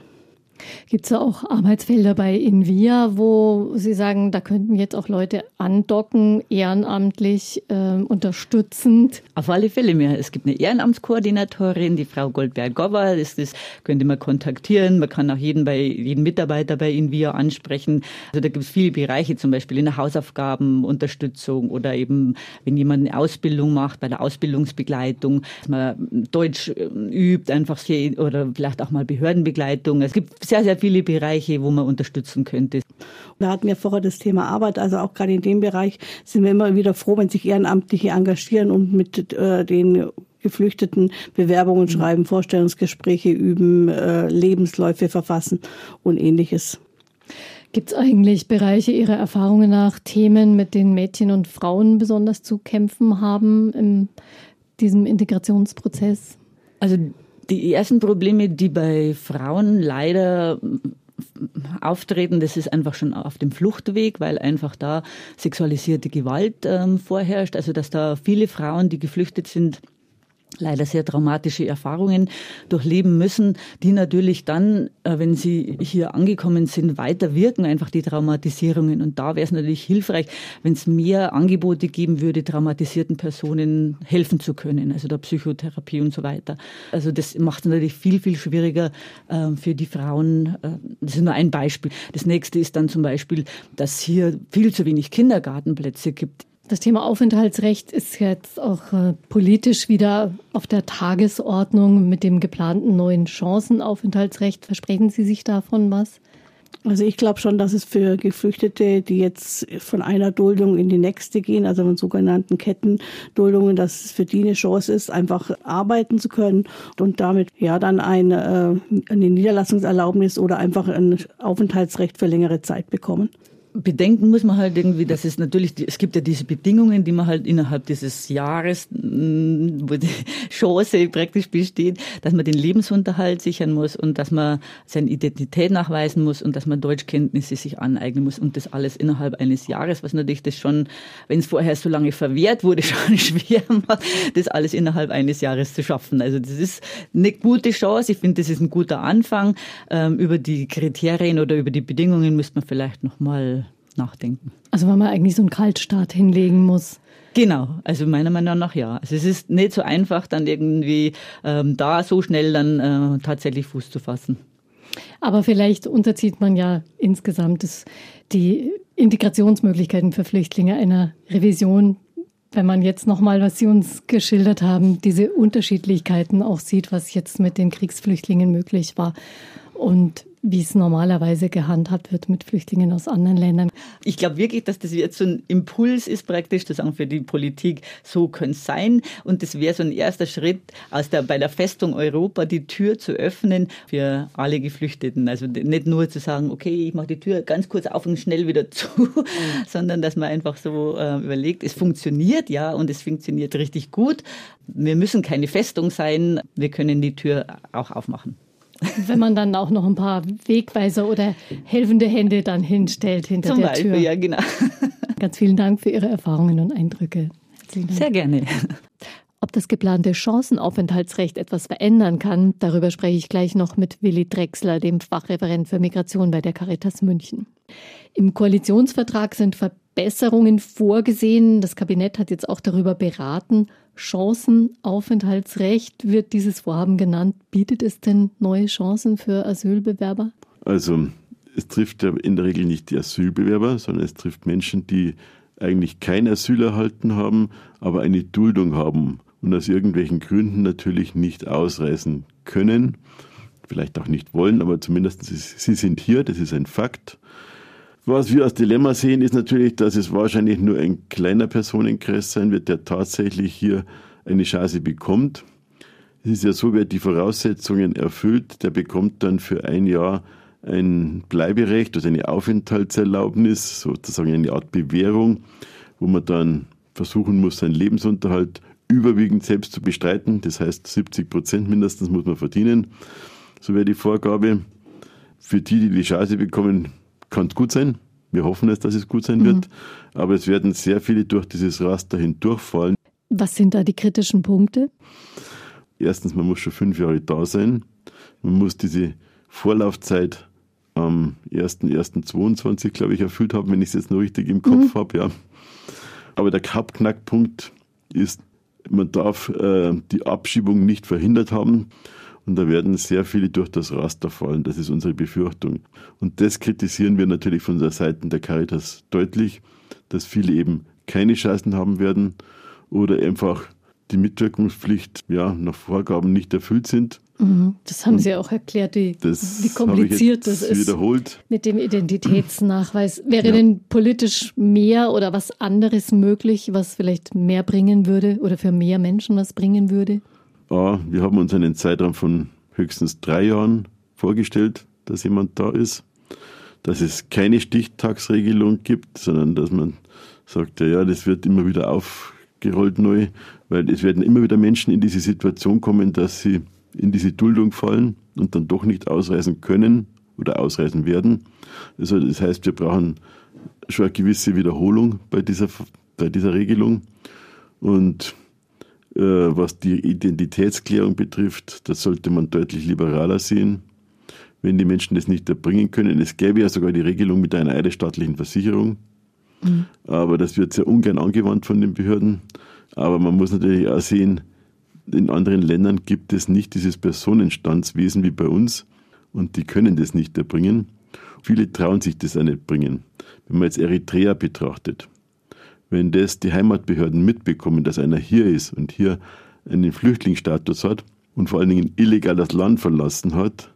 Speaker 2: Gibt es auch Arbeitsfelder bei Invia, wo Sie sagen, da könnten jetzt auch Leute andocken, ehrenamtlich äh, unterstützend?
Speaker 4: Auf alle Fälle mehr. Es gibt eine Ehrenamtskoordinatorin, die Frau Goldberg-Gover. Das, das könnte man kontaktieren. Man kann auch jeden, bei, jeden Mitarbeiter bei Invia ansprechen. Also da gibt es viele Bereiche, zum Beispiel in der Hausaufgabenunterstützung oder eben, wenn jemand eine Ausbildung macht, bei der Ausbildungsbegleitung, dass man Deutsch äh, übt, einfach oder vielleicht auch mal Behördenbegleitung. Es gibt sehr, sehr viele Bereiche, wo man unterstützen könnte.
Speaker 5: Wir hatten ja vorher das Thema Arbeit, also auch gerade in dem Bereich sind wir immer wieder froh, wenn sich Ehrenamtliche engagieren und mit äh, den Geflüchteten Bewerbungen schreiben, mhm. Vorstellungsgespräche üben, äh, Lebensläufe verfassen und ähnliches.
Speaker 2: Gibt es eigentlich Bereiche Ihrer Erfahrungen nach, Themen, mit denen Mädchen und Frauen besonders zu kämpfen haben in diesem Integrationsprozess?
Speaker 4: Also die ersten Probleme, die bei Frauen leider auftreten, das ist einfach schon auf dem Fluchtweg, weil einfach da sexualisierte Gewalt ähm, vorherrscht. Also dass da viele Frauen, die geflüchtet sind, leider sehr traumatische Erfahrungen durchleben müssen, die natürlich dann, äh, wenn sie hier angekommen sind, weiter wirken, einfach die Traumatisierungen. Und da wäre es natürlich hilfreich, wenn es mehr Angebote geben würde, traumatisierten Personen helfen zu können, also der Psychotherapie und so weiter. Also das macht es natürlich viel, viel schwieriger äh, für die Frauen. Äh, das ist nur ein Beispiel. Das nächste ist dann zum Beispiel, dass hier viel zu wenig Kindergartenplätze gibt.
Speaker 2: Das Thema Aufenthaltsrecht ist jetzt auch äh, politisch wieder auf der Tagesordnung mit dem geplanten neuen Chancenaufenthaltsrecht. Versprechen Sie sich davon was?
Speaker 5: Also ich glaube schon, dass es für Geflüchtete, die jetzt von einer Duldung in die nächste gehen, also von sogenannten Kettenduldungen, dass es für die eine Chance ist, einfach arbeiten zu können und damit ja dann eine, äh, eine Niederlassungserlaubnis oder einfach ein Aufenthaltsrecht für längere Zeit bekommen
Speaker 4: bedenken muss man halt irgendwie, dass es natürlich, es gibt ja diese Bedingungen, die man halt innerhalb dieses Jahres, mm, wo die (laughs) Chance praktisch besteht, dass man den Lebensunterhalt sichern muss und dass man seine Identität nachweisen muss und dass man Deutschkenntnisse sich aneignen muss und das alles innerhalb eines Jahres, was natürlich das schon, wenn es vorher so lange verwehrt wurde, (laughs) schon schwer macht, das alles innerhalb eines Jahres zu schaffen. Also das ist eine gute Chance. Ich finde, das ist ein guter Anfang. Ähm, über die Kriterien oder über die Bedingungen müsste man vielleicht noch mal nachdenken.
Speaker 2: Also wenn man eigentlich so einen Kaltstart hinlegen muss.
Speaker 4: Genau, also meiner Meinung nach ja. Also es ist nicht so einfach, dann irgendwie ähm, da so schnell dann äh, tatsächlich Fuß zu fassen.
Speaker 2: Aber vielleicht unterzieht man ja insgesamt das, die Integrationsmöglichkeiten für Flüchtlinge einer Revision, wenn man jetzt nochmal, was Sie uns geschildert haben, diese Unterschiedlichkeiten auch sieht, was jetzt mit den Kriegsflüchtlingen möglich war. Und wie es normalerweise gehandhabt wird mit Flüchtlingen aus anderen Ländern.
Speaker 4: Ich glaube wirklich, dass das jetzt so ein Impuls ist praktisch, zu sagen für die Politik, so könnte es sein. Und das wäre so ein erster Schritt aus der, bei der Festung Europa, die Tür zu öffnen für alle Geflüchteten. Also nicht nur zu sagen, okay, ich mache die Tür ganz kurz auf und schnell wieder (laughs) zu, mhm. sondern dass man einfach so äh, überlegt, es funktioniert ja und es funktioniert richtig gut. Wir müssen keine Festung sein, wir können die Tür auch aufmachen. (laughs)
Speaker 2: Wenn man dann auch noch ein paar Wegweiser oder helfende Hände dann hinstellt hinter
Speaker 4: Zum
Speaker 2: der
Speaker 4: Beispiel,
Speaker 2: Tür.
Speaker 4: ja, genau.
Speaker 2: Ganz vielen Dank für Ihre Erfahrungen und Eindrücke.
Speaker 4: Sehr gerne.
Speaker 2: Ob das geplante Chancenaufenthaltsrecht etwas verändern kann, darüber spreche ich gleich noch mit Willi Drechsler, dem Fachreferent für Migration bei der Caritas München. Im Koalitionsvertrag sind Verbesserungen vorgesehen. Das Kabinett hat jetzt auch darüber beraten. Chancenaufenthaltsrecht wird dieses Vorhaben genannt. Bietet es denn neue Chancen für Asylbewerber?
Speaker 3: Also es trifft ja in der Regel nicht die Asylbewerber, sondern es trifft Menschen, die eigentlich kein Asyl erhalten haben, aber eine Duldung haben und aus irgendwelchen Gründen natürlich nicht ausreisen können, vielleicht auch nicht wollen, aber zumindest sie sind hier, das ist ein Fakt. Was wir als Dilemma sehen, ist natürlich, dass es wahrscheinlich nur ein kleiner Personenkreis sein wird, der tatsächlich hier eine Chance bekommt. Es ist ja so, wer die Voraussetzungen erfüllt, der bekommt dann für ein Jahr ein Bleiberecht, also eine Aufenthaltserlaubnis, sozusagen eine Art Bewährung, wo man dann versuchen muss, seinen Lebensunterhalt überwiegend selbst zu bestreiten. Das heißt, 70 Prozent mindestens muss man verdienen. So wäre die Vorgabe. Für die, die die Chance bekommen, kann es gut sein. Wir hoffen es, dass es gut sein mhm. wird. Aber es werden sehr viele durch dieses Raster hindurchfallen.
Speaker 2: Was sind da die kritischen Punkte?
Speaker 3: Erstens, man muss schon fünf Jahre da sein. Man muss diese Vorlaufzeit am 1.1.22, glaube ich, erfüllt haben, wenn ich es jetzt noch richtig im Kopf mhm. habe. Ja. Aber der Hauptknackpunkt ist, man darf äh, die Abschiebung nicht verhindert haben. Und da werden sehr viele durch das Raster fallen. Das ist unsere Befürchtung. Und das kritisieren wir natürlich von der Seite der Caritas deutlich, dass viele eben keine Chancen haben werden oder einfach die Mitwirkungspflicht ja, nach Vorgaben nicht erfüllt sind.
Speaker 2: Mhm. Das haben Sie auch erklärt, wie, wie kompliziert das ist
Speaker 3: wiederholt.
Speaker 2: mit dem Identitätsnachweis. Wäre ja. denn politisch mehr oder was anderes möglich, was vielleicht mehr bringen würde oder für mehr Menschen was bringen würde?
Speaker 3: Ja, wir haben uns einen Zeitraum von höchstens drei Jahren vorgestellt, dass jemand da ist, dass es keine Stichtagsregelung gibt, sondern dass man sagt, ja, das wird immer wieder aufgerollt neu, weil es werden immer wieder Menschen in diese Situation kommen, dass sie in diese Duldung fallen und dann doch nicht ausreisen können oder ausreisen werden. Also das heißt, wir brauchen schon eine gewisse Wiederholung bei dieser, bei dieser Regelung. Und äh, was die Identitätsklärung betrifft, das sollte man deutlich liberaler sehen. Wenn die Menschen das nicht erbringen können, es gäbe ja sogar die Regelung mit einer eidesstaatlichen Versicherung, mhm. aber das wird sehr ungern angewandt von den Behörden. Aber man muss natürlich auch sehen, in anderen Ländern gibt es nicht dieses Personenstandswesen wie bei uns und die können das nicht erbringen. Viele trauen sich das auch nicht bringen. Wenn man jetzt Eritrea betrachtet, wenn das die Heimatbehörden mitbekommen, dass einer hier ist und hier einen Flüchtlingsstatus hat und vor allen Dingen illegal das Land verlassen hat,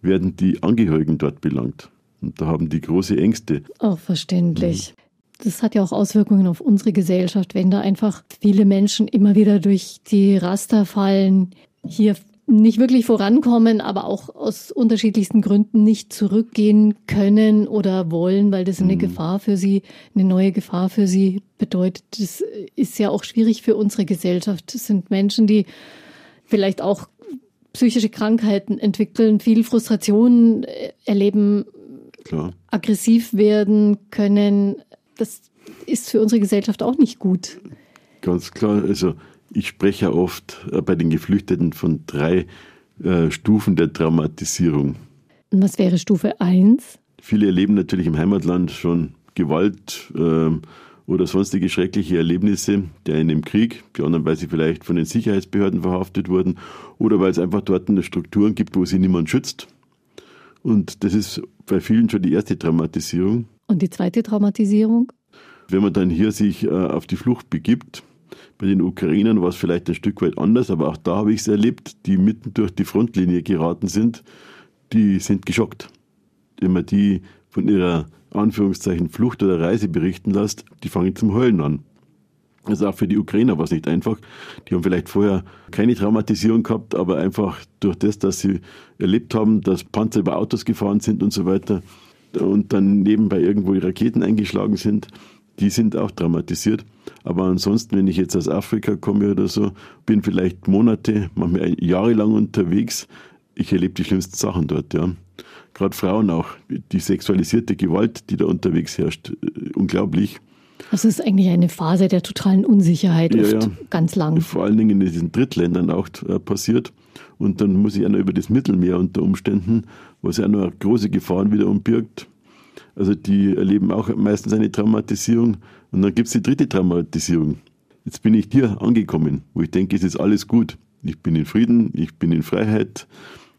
Speaker 3: werden die Angehörigen dort belangt. Und da haben die große Ängste.
Speaker 2: Auch verständlich. Das hat ja auch Auswirkungen auf unsere Gesellschaft, wenn da einfach viele Menschen immer wieder durch die Raster fallen, hier nicht wirklich vorankommen, aber auch aus unterschiedlichsten Gründen nicht zurückgehen können oder wollen, weil das eine mhm. Gefahr für sie, eine neue Gefahr für sie bedeutet. Das ist ja auch schwierig für unsere Gesellschaft. Das sind Menschen, die vielleicht auch psychische Krankheiten entwickeln, viel Frustration erleben, Klar. aggressiv werden können, das ist für unsere Gesellschaft auch nicht gut.
Speaker 3: Ganz klar. Also ich spreche ja oft äh, bei den Geflüchteten von drei äh, Stufen der Traumatisierung.
Speaker 2: Was wäre Stufe 1?
Speaker 3: Viele erleben natürlich im Heimatland schon Gewalt äh, oder sonstige schreckliche Erlebnisse, der einen im Krieg, die anderen, weil sie vielleicht von den Sicherheitsbehörden verhaftet wurden oder weil es einfach dort eine Strukturen gibt, wo sie niemand schützt. Und das ist bei vielen schon die erste Traumatisierung.
Speaker 2: Und die zweite Traumatisierung?
Speaker 3: Wenn man dann hier sich äh, auf die Flucht begibt, bei den Ukrainern war es vielleicht ein Stück weit anders, aber auch da habe ich es erlebt, die mitten durch die Frontlinie geraten sind, die sind geschockt. wenn man die von ihrer Anführungszeichen Flucht oder Reise berichten lässt, die fangen zum Heulen an. Also auch für die Ukrainer war es nicht einfach. Die haben vielleicht vorher keine Traumatisierung gehabt, aber einfach durch das, dass sie erlebt haben, dass Panzer über Autos gefahren sind und so weiter und dann nebenbei irgendwo die Raketen eingeschlagen sind, die sind auch traumatisiert. Aber ansonsten, wenn ich jetzt aus Afrika komme oder so, bin vielleicht Monate, manchmal Jahre lang unterwegs, ich erlebe die schlimmsten Sachen dort, ja. Gerade Frauen auch, die sexualisierte Gewalt, die da unterwegs herrscht, äh, unglaublich.
Speaker 2: Das ist eigentlich eine Phase der totalen Unsicherheit, ja, oft ja. ganz lang.
Speaker 3: Vor allen Dingen in diesen Drittländern auch äh, passiert. Und dann muss ich auch noch über das Mittelmeer unter Umständen, was ja noch große Gefahren wiederum birgt. Also die erleben auch meistens eine Traumatisierung. Und dann gibt es die dritte Traumatisierung. Jetzt bin ich hier angekommen, wo ich denke, es ist alles gut. Ich bin in Frieden, ich bin in Freiheit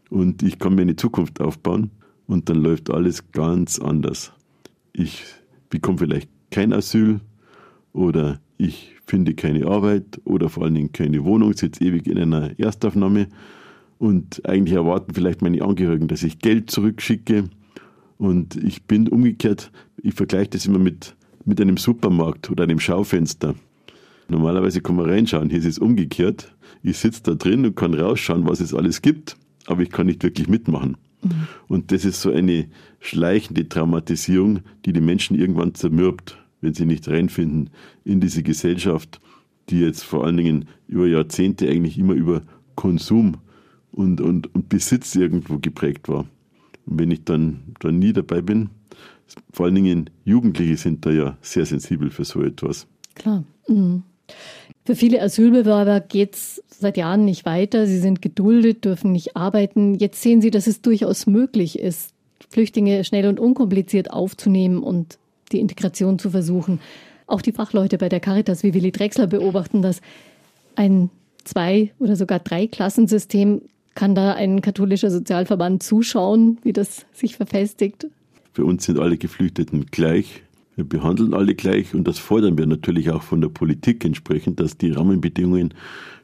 Speaker 3: und ich kann mir eine Zukunft aufbauen. Und dann läuft alles ganz anders. Ich bekomme vielleicht kein Asyl oder ich finde keine Arbeit oder vor allen Dingen keine Wohnung, sitze ewig in einer Erstaufnahme und eigentlich erwarten vielleicht meine Angehörigen, dass ich Geld zurückschicke und ich bin umgekehrt, ich vergleiche das immer mit, mit einem Supermarkt oder einem Schaufenster. Normalerweise kann man reinschauen, hier ist es umgekehrt. Ich sitze da drin und kann rausschauen, was es alles gibt, aber ich kann nicht wirklich mitmachen. Mhm. Und das ist so eine schleichende Traumatisierung, die die Menschen irgendwann zermürbt wenn sie nicht reinfinden in diese Gesellschaft, die jetzt vor allen Dingen über Jahrzehnte eigentlich immer über Konsum und, und, und Besitz irgendwo geprägt war. Und wenn ich dann, dann nie dabei bin, vor allen Dingen Jugendliche sind da ja sehr sensibel für so etwas.
Speaker 2: Klar. Mhm. Für viele Asylbewerber geht es seit Jahren nicht weiter. Sie sind geduldet, dürfen nicht arbeiten. Jetzt sehen Sie, dass es durchaus möglich ist, Flüchtlinge schnell und unkompliziert aufzunehmen und die Integration zu versuchen. Auch die Fachleute bei der Caritas wie Willi Drexler beobachten das. Ein Zwei- oder sogar Drei-Klassensystem kann da ein katholischer Sozialverband zuschauen, wie das sich verfestigt?
Speaker 3: Für uns sind alle Geflüchteten gleich. Wir behandeln alle gleich und das fordern wir natürlich auch von der Politik entsprechend, dass die Rahmenbedingungen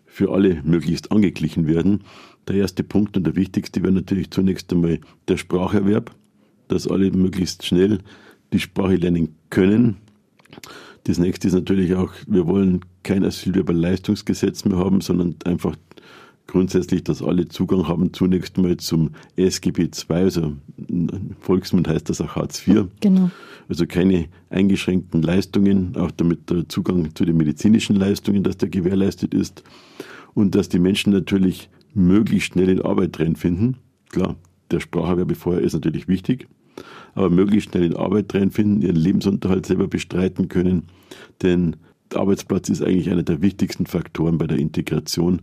Speaker 3: für alle möglichst angeglichen werden. Der erste Punkt und der wichtigste wäre natürlich zunächst einmal der Spracherwerb, dass alle möglichst schnell die Sprache lernen können. Das nächste ist natürlich auch, wir wollen kein Asylbewerberleistungsgesetz mehr haben, sondern einfach grundsätzlich, dass alle Zugang haben zunächst mal zum SGB II, also im Volksmund heißt das auch Hartz IV.
Speaker 2: Genau.
Speaker 3: Also keine eingeschränkten Leistungen, auch damit der Zugang zu den medizinischen Leistungen, dass der gewährleistet ist und dass die Menschen natürlich möglichst schnell in Arbeit reinfinden. Klar, der Spracherwerb vorher ist natürlich wichtig, aber möglichst schnell in Arbeit reinfinden, ihren Lebensunterhalt selber bestreiten können. Denn der Arbeitsplatz ist eigentlich einer der wichtigsten Faktoren bei der Integration.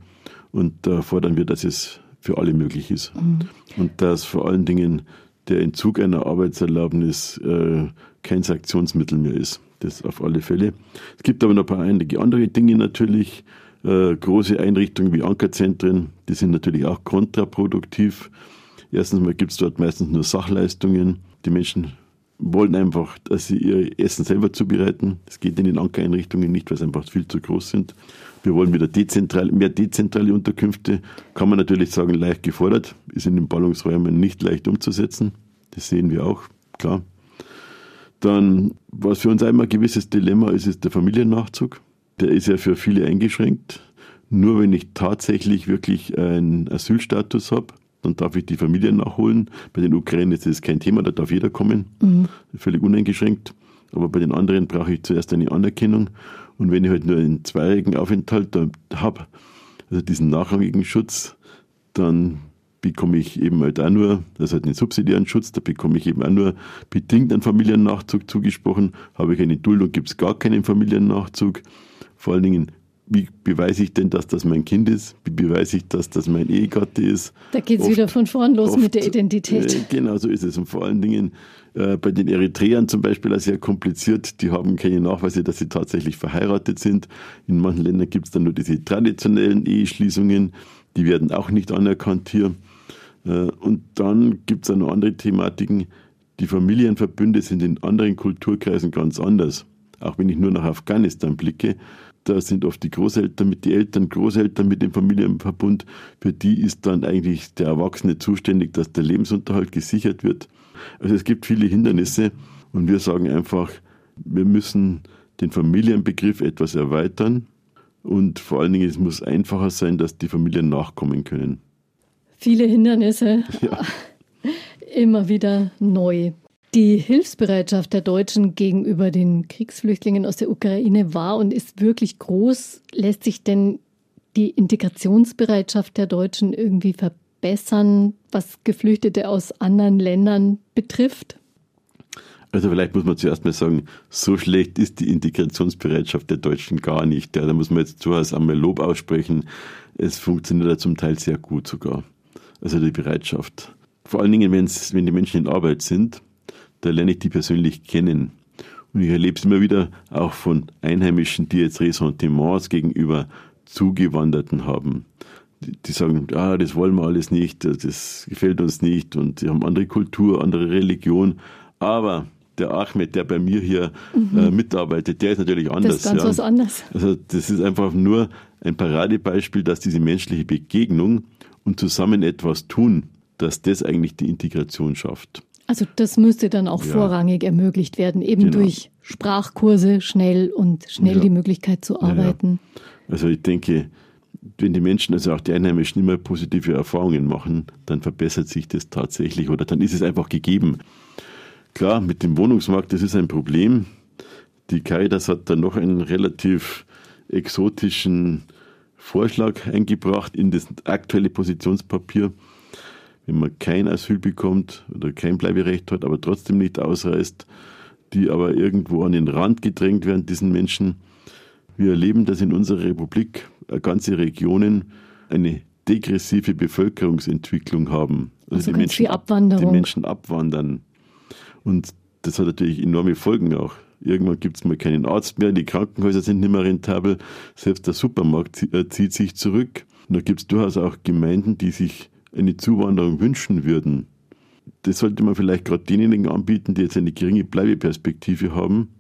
Speaker 3: Und da fordern wir, dass es für alle möglich ist. Mhm. Und dass vor allen Dingen der Entzug einer Arbeitserlaubnis äh, kein Sanktionsmittel mehr ist. Das auf alle Fälle. Es gibt aber noch ein paar einige andere Dinge natürlich. Äh, große Einrichtungen wie Ankerzentren, die sind natürlich auch kontraproduktiv. Erstens mal gibt es dort meistens nur Sachleistungen. Die Menschen wollen einfach, dass sie ihr Essen selber zubereiten. Das geht in den Ankereinrichtungen nicht, weil sie einfach viel zu groß sind. Wir wollen wieder dezentral, mehr dezentrale Unterkünfte. Kann man natürlich sagen, leicht gefordert. Ist in den Ballungsräumen nicht leicht umzusetzen. Das sehen wir auch, klar. Dann, was für uns einmal ein gewisses Dilemma ist, ist der Familiennachzug. Der ist ja für viele eingeschränkt. Nur wenn ich tatsächlich wirklich einen Asylstatus habe, dann darf ich die Familie nachholen. Bei den Ukrainern ist das kein Thema, da darf jeder kommen, mhm. völlig uneingeschränkt. Aber bei den anderen brauche ich zuerst eine Anerkennung. Und wenn ich halt nur einen zweijährigen Aufenthalt habe, also diesen nachrangigen Schutz, dann bekomme ich eben halt auch nur, das hat einen subsidiären Schutz, da bekomme ich eben auch nur bedingt einen Familiennachzug zugesprochen. Habe ich eine Duldung, gibt es gar keinen Familiennachzug. Vor allen Dingen wie beweise ich denn, dass das mein Kind ist? Wie beweise ich, dass das mein Ehegatte ist?
Speaker 2: Da geht es wieder von vorn los oft, mit der Identität.
Speaker 3: Äh, genau so ist es. Und vor allen Dingen äh, bei den Eritreern zum Beispiel sehr kompliziert. Die haben keine Nachweise, dass sie tatsächlich verheiratet sind. In manchen Ländern gibt es dann nur diese traditionellen Eheschließungen. Die werden auch nicht anerkannt hier. Äh, und dann gibt es auch noch andere Thematiken. Die Familienverbünde sind in anderen Kulturkreisen ganz anders. Auch wenn ich nur nach Afghanistan blicke, da sind oft die Großeltern mit den Eltern, Großeltern mit dem Familienverbund. Für die ist dann eigentlich der Erwachsene zuständig, dass der Lebensunterhalt gesichert wird. Also es gibt viele Hindernisse und wir sagen einfach, wir müssen den Familienbegriff etwas erweitern und vor allen Dingen es muss einfacher sein, dass die Familien nachkommen können.
Speaker 2: Viele Hindernisse, ja. (laughs) immer wieder neu. Die Hilfsbereitschaft der Deutschen gegenüber den Kriegsflüchtlingen aus der Ukraine war und ist wirklich groß. Lässt sich denn die Integrationsbereitschaft der Deutschen irgendwie verbessern, was Geflüchtete aus anderen Ländern betrifft?
Speaker 3: Also vielleicht muss man zuerst mal sagen, so schlecht ist die Integrationsbereitschaft der Deutschen gar nicht. Ja, da muss man jetzt zuerst einmal Lob aussprechen. Es funktioniert ja zum Teil sehr gut sogar. Also die Bereitschaft. Vor allen Dingen, wenn die Menschen in Arbeit sind, da lerne ich die persönlich kennen. Und ich erlebe es immer wieder auch von Einheimischen, die jetzt Ressentiments gegenüber Zugewanderten haben. Die, die sagen, ah, das wollen wir alles nicht, das gefällt uns nicht und sie haben andere Kultur, andere Religion. Aber der Ahmed, der bei mir hier mhm. äh, mitarbeitet, der ist natürlich anders. Das ist
Speaker 2: ganz ja. was anderes.
Speaker 3: Also das ist einfach nur ein Paradebeispiel, dass diese menschliche Begegnung und zusammen etwas tun, dass das eigentlich die Integration schafft.
Speaker 2: Also das müsste dann auch ja. vorrangig ermöglicht werden, eben genau. durch Sprachkurse schnell und schnell ja. die Möglichkeit zu arbeiten.
Speaker 3: Ja, also ich denke, wenn die Menschen, also auch die Einheimischen, immer positive Erfahrungen machen, dann verbessert sich das tatsächlich oder dann ist es einfach gegeben. Klar, mit dem Wohnungsmarkt, das ist ein Problem. Die Caritas hat dann noch einen relativ exotischen Vorschlag eingebracht in das aktuelle Positionspapier wenn man kein Asyl bekommt oder kein Bleiberecht hat, aber trotzdem nicht ausreist, die aber irgendwo an den Rand gedrängt werden, diesen Menschen. Wir erleben, dass in unserer Republik ganze Regionen eine degressive Bevölkerungsentwicklung haben.
Speaker 2: Also, also die, Menschen,
Speaker 3: Abwanderung. die Menschen abwandern. Und das hat natürlich enorme Folgen auch. Irgendwann gibt es mal keinen Arzt mehr, die Krankenhäuser sind nicht mehr rentabel, selbst der Supermarkt äh, zieht sich zurück. Und da gibt es durchaus auch Gemeinden, die sich eine Zuwanderung wünschen würden, das sollte man vielleicht gerade denjenigen anbieten, die jetzt eine geringe Bleibeperspektive haben,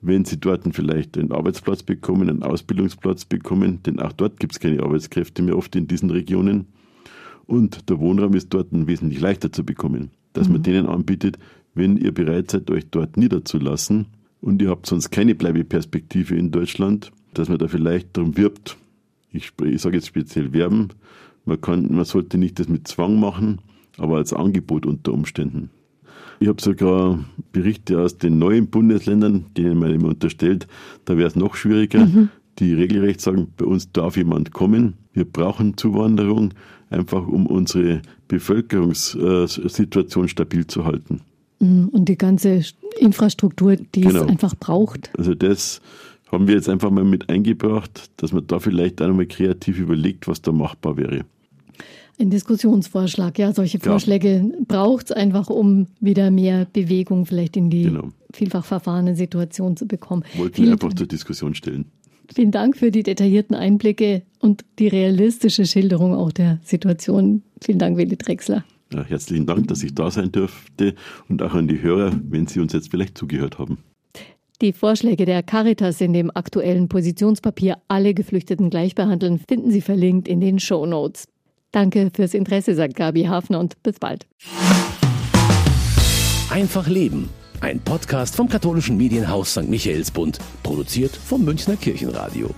Speaker 3: wenn sie dort vielleicht einen Arbeitsplatz bekommen, einen Ausbildungsplatz bekommen, denn auch dort gibt es keine Arbeitskräfte mehr oft in diesen Regionen. Und der Wohnraum ist dort wesentlich leichter zu bekommen, dass mhm. man denen anbietet, wenn ihr bereit seid, euch dort niederzulassen. Und ihr habt sonst keine Bleibeperspektive in Deutschland, dass man da vielleicht darum wirbt, ich, ich sage jetzt speziell werben, man, kann, man sollte nicht das mit Zwang machen, aber als Angebot unter Umständen. Ich habe sogar Berichte aus den neuen Bundesländern, denen man immer unterstellt, da wäre es noch schwieriger, mhm. die regelrecht sagen, bei uns darf jemand kommen. Wir brauchen Zuwanderung, einfach um unsere Bevölkerungssituation stabil zu halten.
Speaker 2: Mhm. Und die ganze Infrastruktur, die genau. es einfach braucht.
Speaker 3: Also das haben wir jetzt einfach mal mit eingebracht, dass man da vielleicht auch einmal kreativ überlegt, was da machbar wäre.
Speaker 2: Ein Diskussionsvorschlag, ja, solche Vorschläge ja. braucht es einfach, um wieder mehr Bewegung vielleicht in die genau. vielfach verfahrene Situation zu bekommen.
Speaker 3: Wollten wir einfach zur Diskussion stellen.
Speaker 2: Vielen Dank für die detaillierten Einblicke und die realistische Schilderung auch der Situation. Vielen Dank, Willi Drechsler.
Speaker 3: Ja, herzlichen Dank, dass ich da sein durfte und auch an die Hörer, wenn Sie uns jetzt vielleicht zugehört haben.
Speaker 2: Die Vorschläge der Caritas in dem aktuellen Positionspapier Alle Geflüchteten gleich behandeln finden Sie verlinkt in den Show Notes. Danke fürs Interesse, sagt Gabi Hafner und bis bald.
Speaker 1: Einfach Leben. Ein Podcast vom katholischen Medienhaus St. Michaelsbund, produziert vom Münchner Kirchenradio.